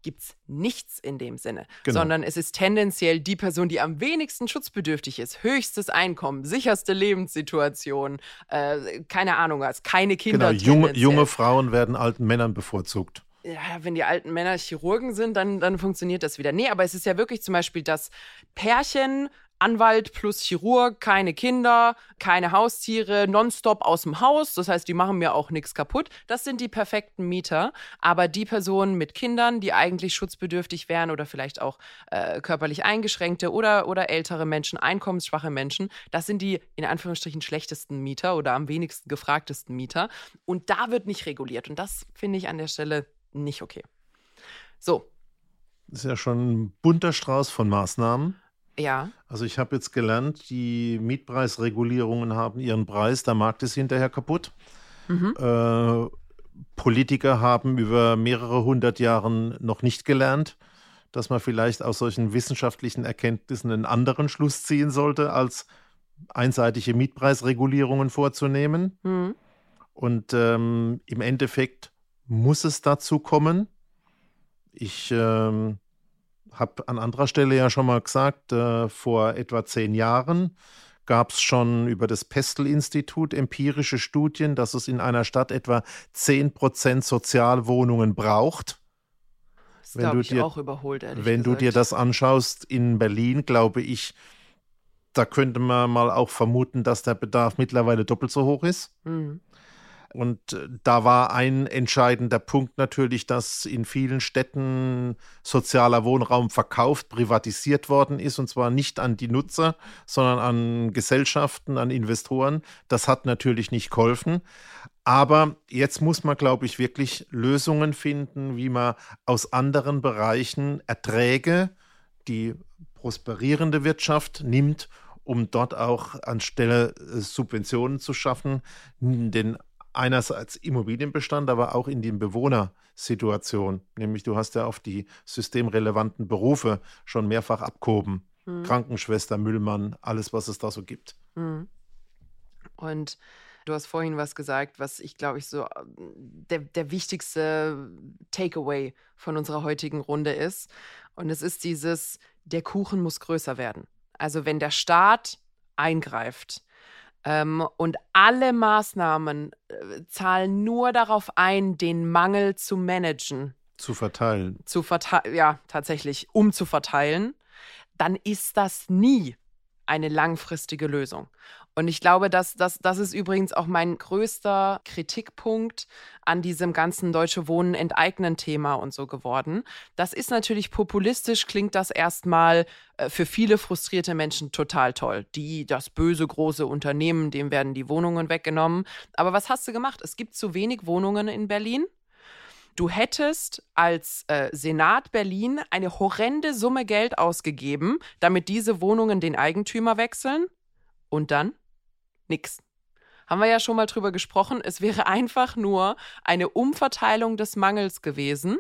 gibt es nichts in dem Sinne, genau. sondern es ist tendenziell die Person, die am wenigsten schutzbedürftig ist, höchstes Einkommen, sicherste Lebenssituation, äh, keine Ahnung, also keine Kinder. Genau, junge, junge Frauen werden alten Männern bevorzugt ja, wenn die alten Männer Chirurgen sind, dann, dann funktioniert das wieder. Nee, aber es ist ja wirklich zum Beispiel das Pärchen, Anwalt plus Chirurg, keine Kinder, keine Haustiere, nonstop aus dem Haus. Das heißt, die machen mir auch nichts kaputt. Das sind die perfekten Mieter. Aber die Personen mit Kindern, die eigentlich schutzbedürftig wären oder vielleicht auch äh, körperlich eingeschränkte oder, oder ältere Menschen, einkommensschwache Menschen, das sind die in Anführungsstrichen schlechtesten Mieter oder am wenigsten gefragtesten Mieter. Und da wird nicht reguliert. Und das finde ich an der Stelle nicht okay. So. Das ist ja schon ein bunter Strauß von Maßnahmen. Ja. Also ich habe jetzt gelernt, die Mietpreisregulierungen haben ihren Preis, der Markt ist hinterher kaputt. Mhm. Äh, Politiker haben über mehrere hundert Jahre noch nicht gelernt, dass man vielleicht aus solchen wissenschaftlichen Erkenntnissen einen anderen Schluss ziehen sollte, als einseitige Mietpreisregulierungen vorzunehmen. Mhm. Und ähm, im Endeffekt muss es dazu kommen. Ich ähm, habe an anderer Stelle ja schon mal gesagt, äh, vor etwa zehn Jahren gab es schon über das Pestel-Institut empirische Studien, dass es in einer Stadt etwa 10 Prozent Sozialwohnungen braucht. Das glaube ich dir, auch überholt, ehrlich Wenn gesagt. du dir das anschaust in Berlin, glaube ich, da könnte man mal auch vermuten, dass der Bedarf mittlerweile doppelt so hoch ist. Mhm. Und äh, da war ein entscheidender Punkt natürlich, dass in vielen Städten sozialer Wohnraum verkauft, privatisiert worden ist, und zwar nicht an die Nutzer, sondern an Gesellschaften, an Investoren. Das hat natürlich nicht geholfen. Aber jetzt muss man, glaube ich, wirklich Lösungen finden, wie man aus anderen Bereichen Erträge, die prosperierende Wirtschaft nimmt, um dort auch anstelle äh, Subventionen zu schaffen, den einerseits Immobilienbestand, aber auch in die Bewohnersituation. Nämlich du hast ja auf die systemrelevanten Berufe schon mehrfach abgehoben. Mhm. Krankenschwester, Müllmann, alles, was es da so gibt. Mhm. Und du hast vorhin was gesagt, was ich glaube ich so der, der wichtigste Takeaway von unserer heutigen Runde ist. Und es ist dieses, der Kuchen muss größer werden. Also wenn der Staat eingreift, ähm, und alle Maßnahmen äh, zahlen nur darauf ein, den Mangel zu managen. Zu verteilen. Zu verteilen, ja, tatsächlich, um zu verteilen. Dann ist das nie eine langfristige Lösung. Und ich glaube, dass, dass das ist übrigens auch mein größter Kritikpunkt an diesem ganzen Deutsche Wohnen enteignen Thema und so geworden. Das ist natürlich populistisch, klingt das erstmal äh, für viele frustrierte Menschen total toll. Die, das böse große Unternehmen, dem werden die Wohnungen weggenommen. Aber was hast du gemacht? Es gibt zu wenig Wohnungen in Berlin. Du hättest als äh, Senat Berlin eine horrende Summe Geld ausgegeben, damit diese Wohnungen den Eigentümer wechseln. Und dann? Nix. Haben wir ja schon mal drüber gesprochen. Es wäre einfach nur eine Umverteilung des Mangels gewesen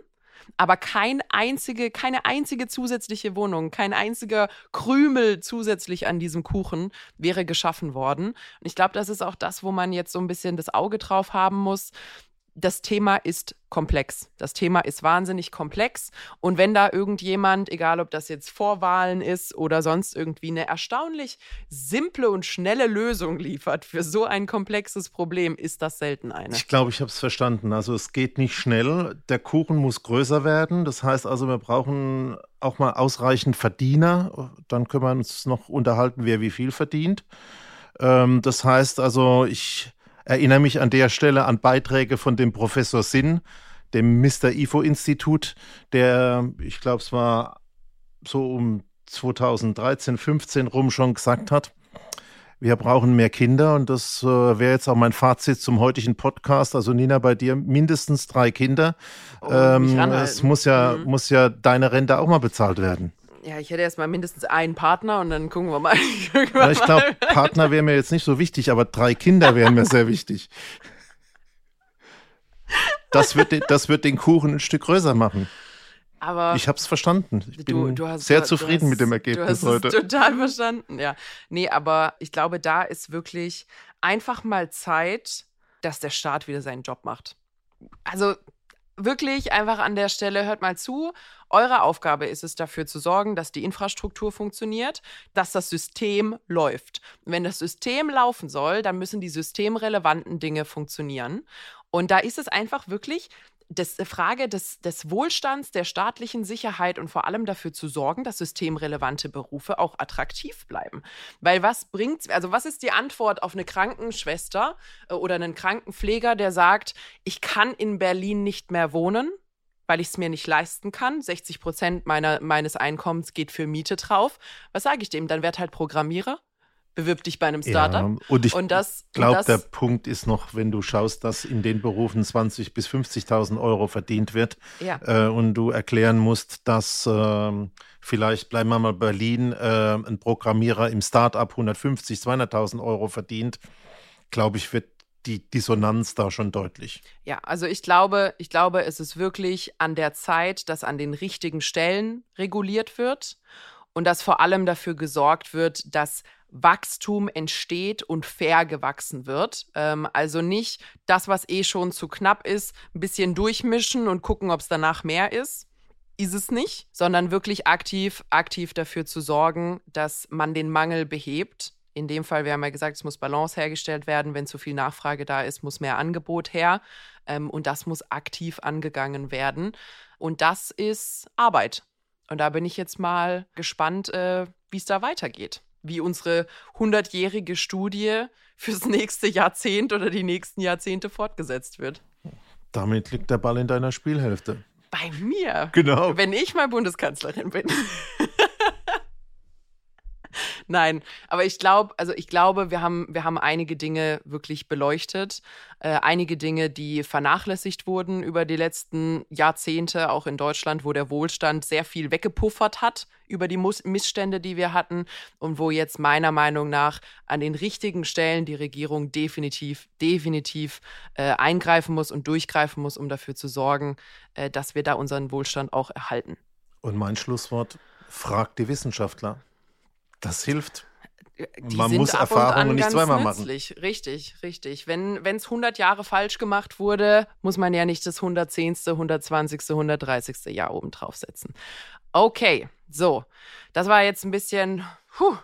aber kein einzige, keine einzige zusätzliche Wohnung, kein einziger Krümel zusätzlich an diesem Kuchen wäre geschaffen worden. Und ich glaube, das ist auch das, wo man jetzt so ein bisschen das Auge drauf haben muss das Thema ist komplex. Das Thema ist wahnsinnig komplex. Und wenn da irgendjemand, egal ob das jetzt Vorwahlen ist oder sonst irgendwie eine erstaunlich simple und schnelle Lösung liefert für so ein komplexes Problem, ist das selten eine. Ich glaube, ich habe es verstanden. Also es geht nicht schnell. Der Kuchen muss größer werden. Das heißt also, wir brauchen auch mal ausreichend Verdiener. Dann können wir uns noch unterhalten, wer wie viel verdient. Ähm, das heißt also, ich erinnere mich an der Stelle an Beiträge von dem Professor Sinn, dem Mr. IFO-Institut, der, ich glaube, es war so um 2013, 15 rum schon gesagt hat, wir brauchen mehr Kinder und das äh, wäre jetzt auch mein Fazit zum heutigen Podcast. Also Nina, bei dir mindestens drei Kinder. Oh, ähm, es muss ja, mhm. muss ja deine Rente auch mal bezahlt werden. Ja, ich hätte erstmal mindestens einen Partner und dann gucken wir mal. ja, ich glaube, Partner wäre mir jetzt nicht so wichtig, aber drei Kinder wären mir sehr wichtig. Das wird, das wird den Kuchen ein Stück größer machen. Aber ich habe es verstanden. Ich bin du, hast, sehr zufrieden hast, mit dem Ergebnis du hast heute. Es total verstanden, ja. Nee, aber ich glaube, da ist wirklich einfach mal Zeit, dass der Staat wieder seinen Job macht. Also wirklich einfach an der Stelle, hört mal zu. Eure Aufgabe ist es, dafür zu sorgen, dass die Infrastruktur funktioniert, dass das System läuft. wenn das System laufen soll, dann müssen die systemrelevanten Dinge funktionieren. Und da ist es einfach wirklich das äh, Frage des, des Wohlstands, der staatlichen Sicherheit und vor allem dafür zu sorgen, dass systemrelevante Berufe auch attraktiv bleiben. Weil was bringt, also was ist die Antwort auf eine Krankenschwester äh, oder einen Krankenpfleger, der sagt, ich kann in Berlin nicht mehr wohnen? weil ich es mir nicht leisten kann. 60 Prozent meiner, meines Einkommens geht für Miete drauf. Was sage ich dem? Dann werd halt Programmierer bewirb dich bei einem Startup. Ja, und ich glaube, der Punkt ist noch, wenn du schaust, dass in den Berufen 20.000 bis 50.000 Euro verdient wird ja. äh, und du erklären musst, dass äh, vielleicht, bleiben wir mal Berlin, äh, ein Programmierer im Startup 150, 200.000 Euro verdient, glaube ich, wird die Dissonanz da schon deutlich. Ja, also ich glaube, ich glaube, es ist wirklich an der Zeit, dass an den richtigen Stellen reguliert wird und dass vor allem dafür gesorgt wird, dass Wachstum entsteht und fair gewachsen wird. Ähm, also nicht das, was eh schon zu knapp ist, ein bisschen durchmischen und gucken, ob es danach mehr ist. Ist es nicht, sondern wirklich aktiv, aktiv dafür zu sorgen, dass man den Mangel behebt. In dem Fall, wir haben ja gesagt, es muss Balance hergestellt werden. Wenn zu viel Nachfrage da ist, muss mehr Angebot her. Ähm, und das muss aktiv angegangen werden. Und das ist Arbeit. Und da bin ich jetzt mal gespannt, äh, wie es da weitergeht wie unsere hundertjährige Studie fürs nächste Jahrzehnt oder die nächsten Jahrzehnte fortgesetzt wird. Damit liegt der Ball in deiner Spielhälfte. Bei mir? Genau. Wenn ich mal Bundeskanzlerin bin. Nein, aber ich glaube, also ich glaube, wir haben, wir haben einige Dinge wirklich beleuchtet. Äh, einige Dinge, die vernachlässigt wurden über die letzten Jahrzehnte, auch in Deutschland, wo der Wohlstand sehr viel weggepuffert hat über die Mus Missstände, die wir hatten und wo jetzt meiner Meinung nach an den richtigen Stellen die Regierung definitiv, definitiv äh, eingreifen muss und durchgreifen muss, um dafür zu sorgen, äh, dass wir da unseren Wohlstand auch erhalten. Und mein Schlusswort, fragt die Wissenschaftler. Das hilft. Die Man muss Erfahrungen nicht zweimal nützlich. machen. Richtig, richtig. Wenn es 100 Jahre falsch gemacht wurde, muss man ja nicht das 110., 120., 130. Jahr oben draufsetzen. Okay, so. Das war jetzt ein bisschen, puh,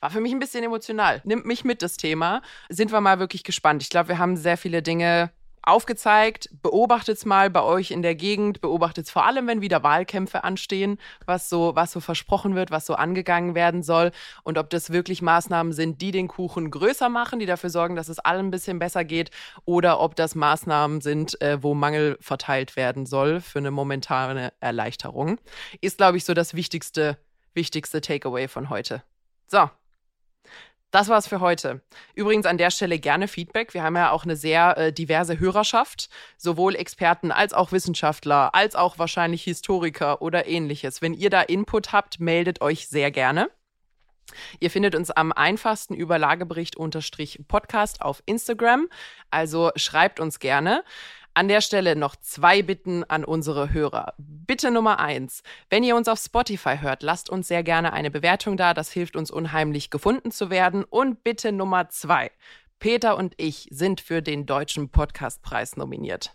war für mich ein bisschen emotional. Nimmt mich mit, das Thema. Sind wir mal wirklich gespannt. Ich glaube, wir haben sehr viele Dinge aufgezeigt. Beobachtet es mal bei euch in der Gegend. Beobachtet es vor allem, wenn wieder Wahlkämpfe anstehen, was so, was so versprochen wird, was so angegangen werden soll und ob das wirklich Maßnahmen sind, die den Kuchen größer machen, die dafür sorgen, dass es allen ein bisschen besser geht oder ob das Maßnahmen sind, äh, wo Mangel verteilt werden soll für eine momentane Erleichterung. Ist, glaube ich, so das wichtigste, wichtigste Takeaway von heute. So, das war's für heute. Übrigens an der Stelle gerne Feedback. Wir haben ja auch eine sehr äh, diverse Hörerschaft, sowohl Experten als auch Wissenschaftler, als auch wahrscheinlich Historiker oder ähnliches. Wenn ihr da Input habt, meldet euch sehr gerne. Ihr findet uns am einfachsten über Lagebericht-Podcast auf Instagram. Also schreibt uns gerne. An der Stelle noch zwei Bitten an unsere Hörer. Bitte Nummer eins. Wenn ihr uns auf Spotify hört, lasst uns sehr gerne eine Bewertung da. Das hilft uns unheimlich gefunden zu werden. Und bitte Nummer zwei. Peter und ich sind für den Deutschen Podcastpreis nominiert.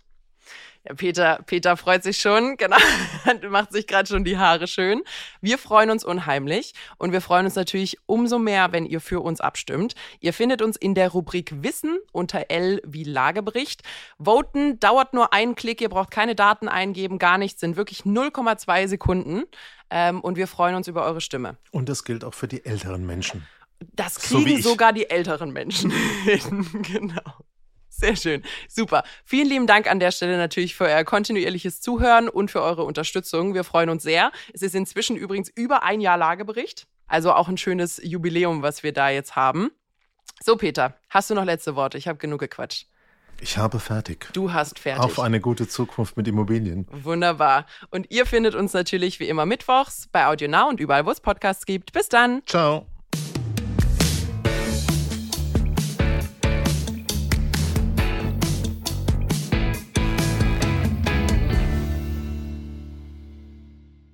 Ja, Peter, Peter freut sich schon, genau, macht sich gerade schon die Haare schön. Wir freuen uns unheimlich und wir freuen uns natürlich umso mehr, wenn ihr für uns abstimmt. Ihr findet uns in der Rubrik Wissen unter L wie Lagebericht. Voten dauert nur einen Klick, ihr braucht keine Daten eingeben, gar nichts, sind wirklich 0,2 Sekunden ähm, und wir freuen uns über eure Stimme. Und das gilt auch für die älteren Menschen. Das kriegen so sogar die älteren Menschen hin, genau. Sehr schön. Super. Vielen lieben Dank an der Stelle natürlich für euer kontinuierliches Zuhören und für eure Unterstützung. Wir freuen uns sehr. Es ist inzwischen übrigens über ein Jahr Lagebericht. Also auch ein schönes Jubiläum, was wir da jetzt haben. So, Peter, hast du noch letzte Worte? Ich habe genug gequatscht. Ich habe fertig. Du hast fertig. Auf eine gute Zukunft mit Immobilien. Wunderbar. Und ihr findet uns natürlich wie immer mittwochs bei Audio Now und überall, wo es Podcasts gibt. Bis dann. Ciao.